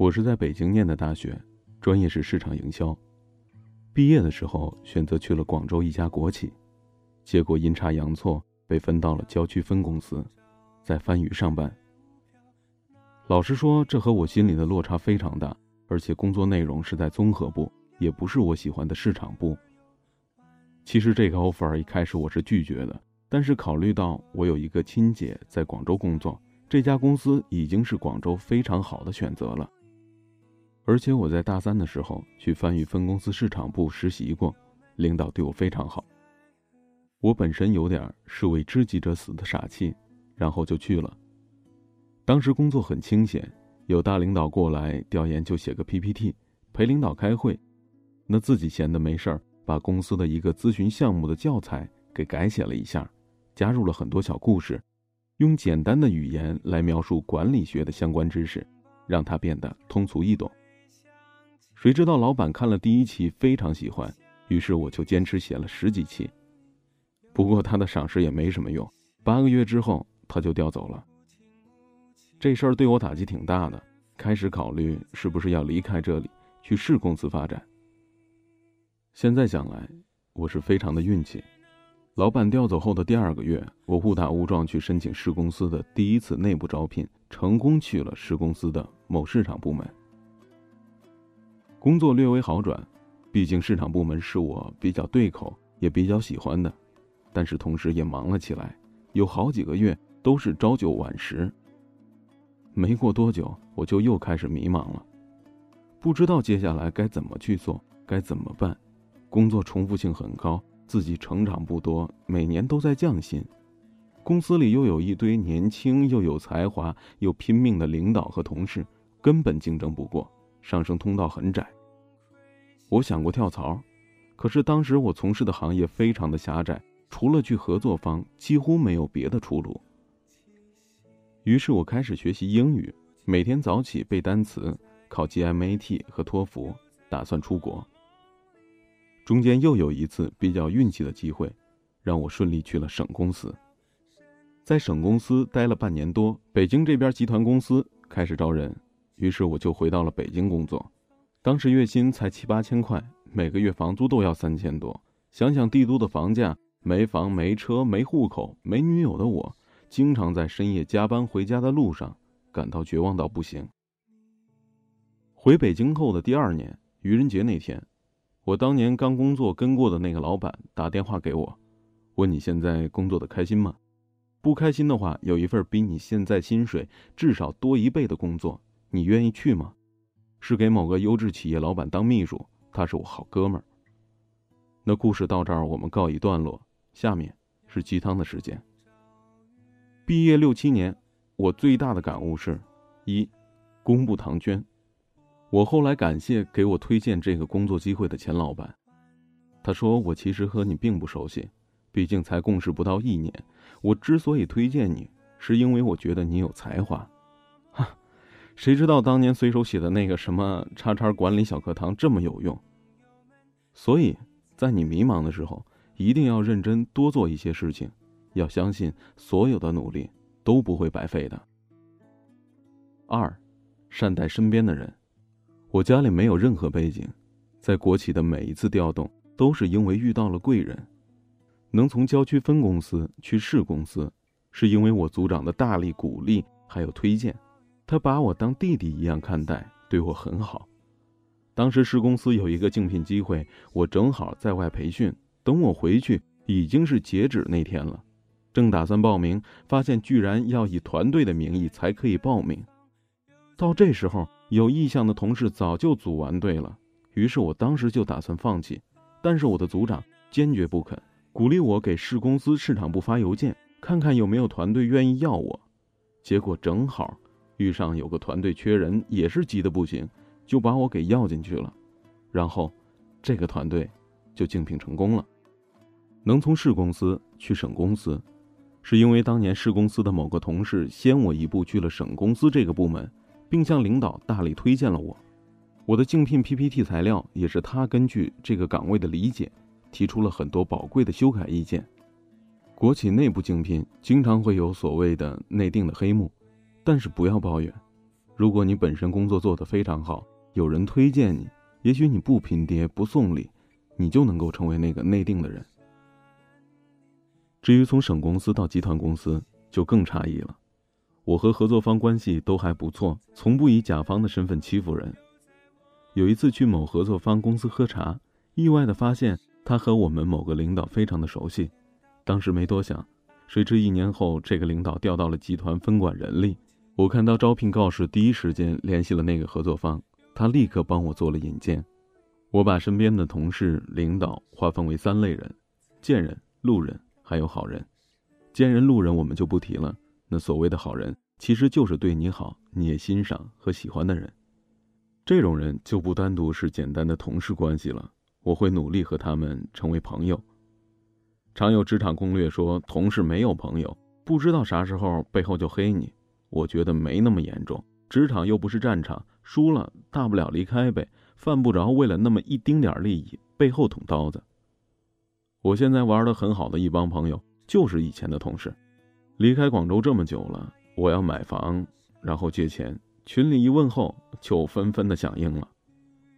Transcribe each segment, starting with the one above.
我是在北京念的大学，专业是市场营销。毕业的时候选择去了广州一家国企，结果阴差阳错被分到了郊区分公司，在番禺上班。老实说，这和我心里的落差非常大，而且工作内容是在综合部，也不是我喜欢的市场部。其实这个 offer 一开始我是拒绝的，但是考虑到我有一个亲姐在广州工作，这家公司已经是广州非常好的选择了。而且我在大三的时候去番禺分公司市场部实习过，领导对我非常好。我本身有点是为知己者死的傻气，然后就去了。当时工作很清闲，有大领导过来调研就写个 PPT，陪领导开会。那自己闲的没事儿，把公司的一个咨询项目的教材给改写了一下，加入了很多小故事，用简单的语言来描述管理学的相关知识，让它变得通俗易懂。谁知道老板看了第一期非常喜欢，于是我就坚持写了十几期。不过他的赏识也没什么用，八个月之后他就调走了。这事儿对我打击挺大的，开始考虑是不是要离开这里去市公司发展。现在想来，我是非常的运气。老板调走后的第二个月，我误打误撞去申请市公司的第一次内部招聘，成功去了市公司的某市场部门。工作略微好转，毕竟市场部门是我比较对口也比较喜欢的，但是同时也忙了起来，有好几个月都是朝九晚十。没过多久，我就又开始迷茫了，不知道接下来该怎么去做，该怎么办。工作重复性很高，自己成长不多，每年都在降薪。公司里又有一堆年轻又有才华又拼命的领导和同事，根本竞争不过。上升通道很窄。我想过跳槽，可是当时我从事的行业非常的狭窄，除了去合作方，几乎没有别的出路。于是我开始学习英语，每天早起背单词，考 GMAT 和托福，打算出国。中间又有一次比较运气的机会，让我顺利去了省公司。在省公司待了半年多，北京这边集团公司开始招人。于是我就回到了北京工作，当时月薪才七八千块，每个月房租都要三千多。想想帝都的房价，没房没车没户口没女友的我，经常在深夜加班回家的路上，感到绝望到不行。回北京后的第二年，愚人节那天，我当年刚工作跟过的那个老板打电话给我，问你现在工作的开心吗？不开心的话，有一份比你现在薪水至少多一倍的工作。你愿意去吗？是给某个优质企业老板当秘书，他是我好哥们儿。那故事到这儿我们告一段落，下面是鸡汤的时间。毕业六七年，我最大的感悟是：一，功不唐捐。我后来感谢给我推荐这个工作机会的钱老板，他说我其实和你并不熟悉，毕竟才共事不到一年。我之所以推荐你，是因为我觉得你有才华。谁知道当年随手写的那个什么“叉叉管理小课堂”这么有用？所以，在你迷茫的时候，一定要认真多做一些事情，要相信所有的努力都不会白费的。二，善待身边的人。我家里没有任何背景，在国企的每一次调动都是因为遇到了贵人，能从郊区分公司去市公司，是因为我组长的大力鼓励还有推荐。他把我当弟弟一样看待，对我很好。当时市公司有一个竞聘机会，我正好在外培训。等我回去，已经是截止那天了。正打算报名，发现居然要以团队的名义才可以报名。到这时候，有意向的同事早就组完队了。于是我当时就打算放弃，但是我的组长坚决不肯，鼓励我给市公司市场部发邮件，看看有没有团队愿意要我。结果正好。遇上有个团队缺人，也是急得不行，就把我给要进去了。然后，这个团队就竞聘成功了。能从市公司去省公司，是因为当年市公司的某个同事先我一步去了省公司这个部门，并向领导大力推荐了我。我的竞聘 PPT 材料也是他根据这个岗位的理解，提出了很多宝贵的修改意见。国企内部竞聘经常会有所谓的内定的黑幕。但是不要抱怨，如果你本身工作做得非常好，有人推荐你，也许你不拼爹不送礼，你就能够成为那个内定的人。至于从省公司到集团公司，就更差异了。我和合作方关系都还不错，从不以甲方的身份欺负人。有一次去某合作方公司喝茶，意外的发现他和我们某个领导非常的熟悉。当时没多想，谁知一年后，这个领导调到了集团分管人力。我看到招聘告示，第一时间联系了那个合作方，他立刻帮我做了引荐。我把身边的同事、领导划分为三类人：贱人、路人，还有好人。贱人、路人我们就不提了。那所谓的好人，其实就是对你好、你也欣赏和喜欢的人。这种人就不单独是简单的同事关系了，我会努力和他们成为朋友。常有职场攻略说，同事没有朋友，不知道啥时候背后就黑你。我觉得没那么严重，职场又不是战场，输了大不了离开呗，犯不着为了那么一丁点利益背后捅刀子。我现在玩的很好的一帮朋友，就是以前的同事，离开广州这么久了，我要买房，然后借钱，群里一问候就纷纷的响应了。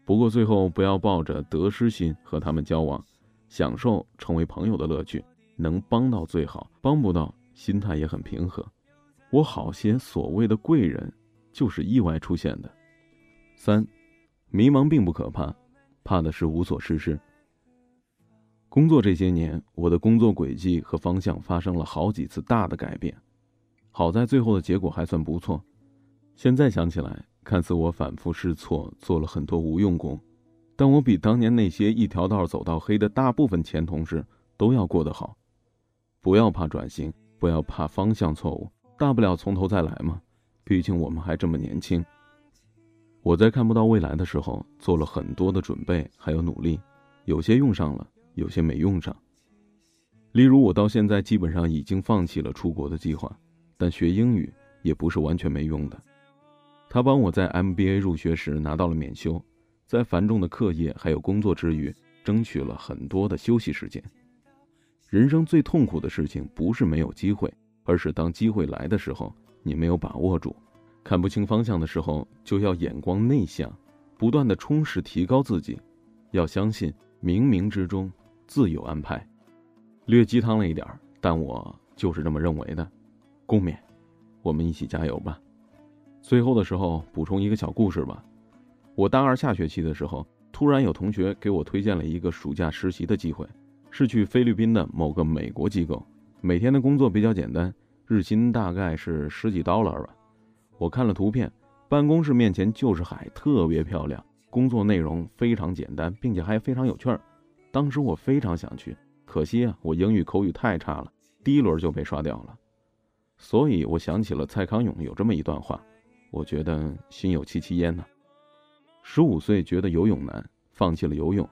不过最后不要抱着得失心和他们交往，享受成为朋友的乐趣，能帮到最好，帮不到心态也很平和。我好些所谓的贵人，就是意外出现的。三，迷茫并不可怕，怕的是无所事事。工作这些年，我的工作轨迹和方向发生了好几次大的改变，好在最后的结果还算不错。现在想起来，看似我反复试错，做了很多无用功，但我比当年那些一条道走到黑的大部分前同事都要过得好。不要怕转型，不要怕方向错误。大不了从头再来嘛，毕竟我们还这么年轻。我在看不到未来的时候做了很多的准备，还有努力，有些用上了，有些没用上。例如，我到现在基本上已经放弃了出国的计划，但学英语也不是完全没用的。他帮我在 MBA 入学时拿到了免修，在繁重的课业还有工作之余，争取了很多的休息时间。人生最痛苦的事情不是没有机会。而是当机会来的时候，你没有把握住，看不清方向的时候，就要眼光内向，不断的充实提高自己，要相信冥冥之中自有安排。略鸡汤了一点儿但我就是这么认为的。共勉，我们一起加油吧。最后的时候补充一个小故事吧。我大二下学期的时候，突然有同学给我推荐了一个暑假实习的机会，是去菲律宾的某个美国机构。每天的工作比较简单，日薪大概是十几刀了吧。我看了图片，办公室面前就是海，特别漂亮。工作内容非常简单，并且还非常有趣儿。当时我非常想去，可惜啊，我英语口语太差了，第一轮就被刷掉了。所以我想起了蔡康永有这么一段话，我觉得心有戚戚焉呢。十五岁觉得游泳难，放弃了游泳；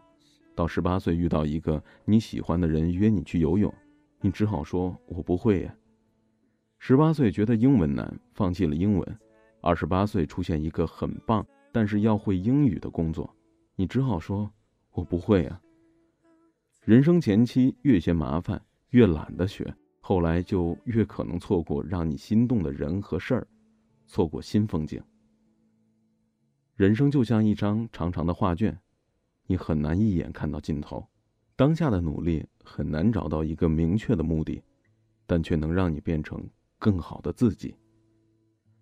到十八岁遇到一个你喜欢的人约你去游泳。你只好说：“我不会呀。”十八岁觉得英文难，放弃了英文；二十八岁出现一个很棒，但是要会英语的工作，你只好说：“我不会呀。”人生前期越嫌麻烦，越懒得学，后来就越可能错过让你心动的人和事儿，错过新风景。人生就像一张长长的画卷，你很难一眼看到尽头。当下的努力很难找到一个明确的目的，但却能让你变成更好的自己。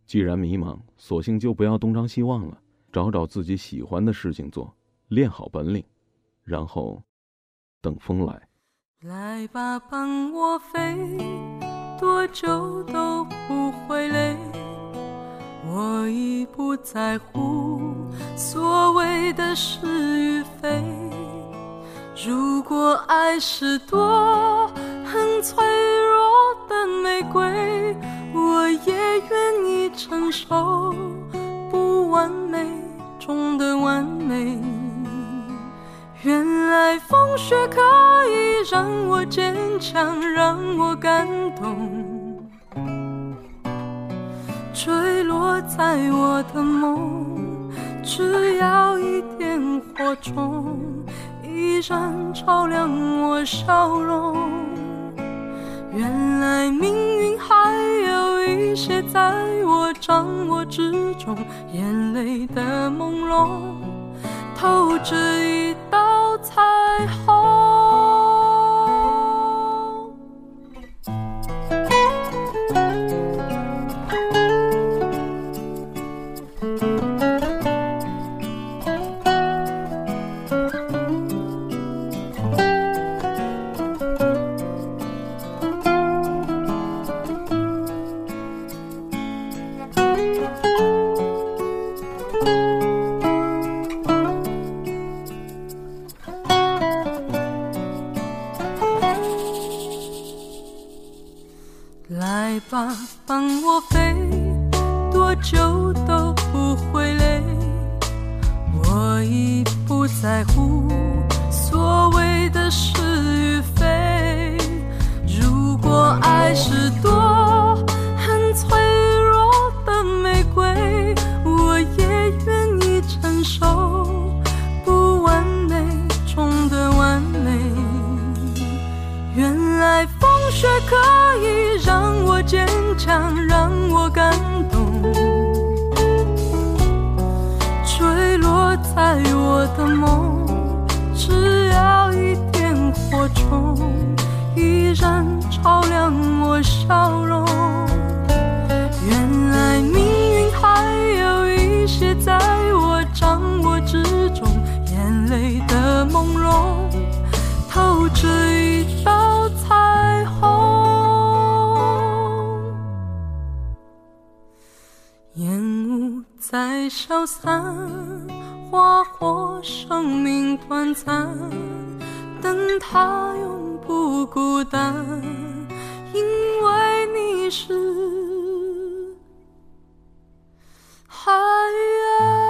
既然迷茫，索性就不要东张西望了，找找自己喜欢的事情做，练好本领，然后等风来。来吧，帮我飞，多久都不会累。我已不在乎所谓的是与非。如果爱是朵很脆弱的玫瑰，我也愿意承受不完美中的完美。原来风雪可以让我坚强，让我感动。坠落在我的梦，只要一点火种。依然照亮我笑容。原来命运还有一些在我掌握之。中，眼泪的朦胧，透着一道彩虹。来吧，伴我飞，多久都不会累。我已不在乎所谓的是与非。如果爱是多却可以让我坚强，让我感动。坠落在我的梦，只要一点火种，依然照亮我笑容。消散，花火，生命短暂。等他永不孤单，因为你是海岸。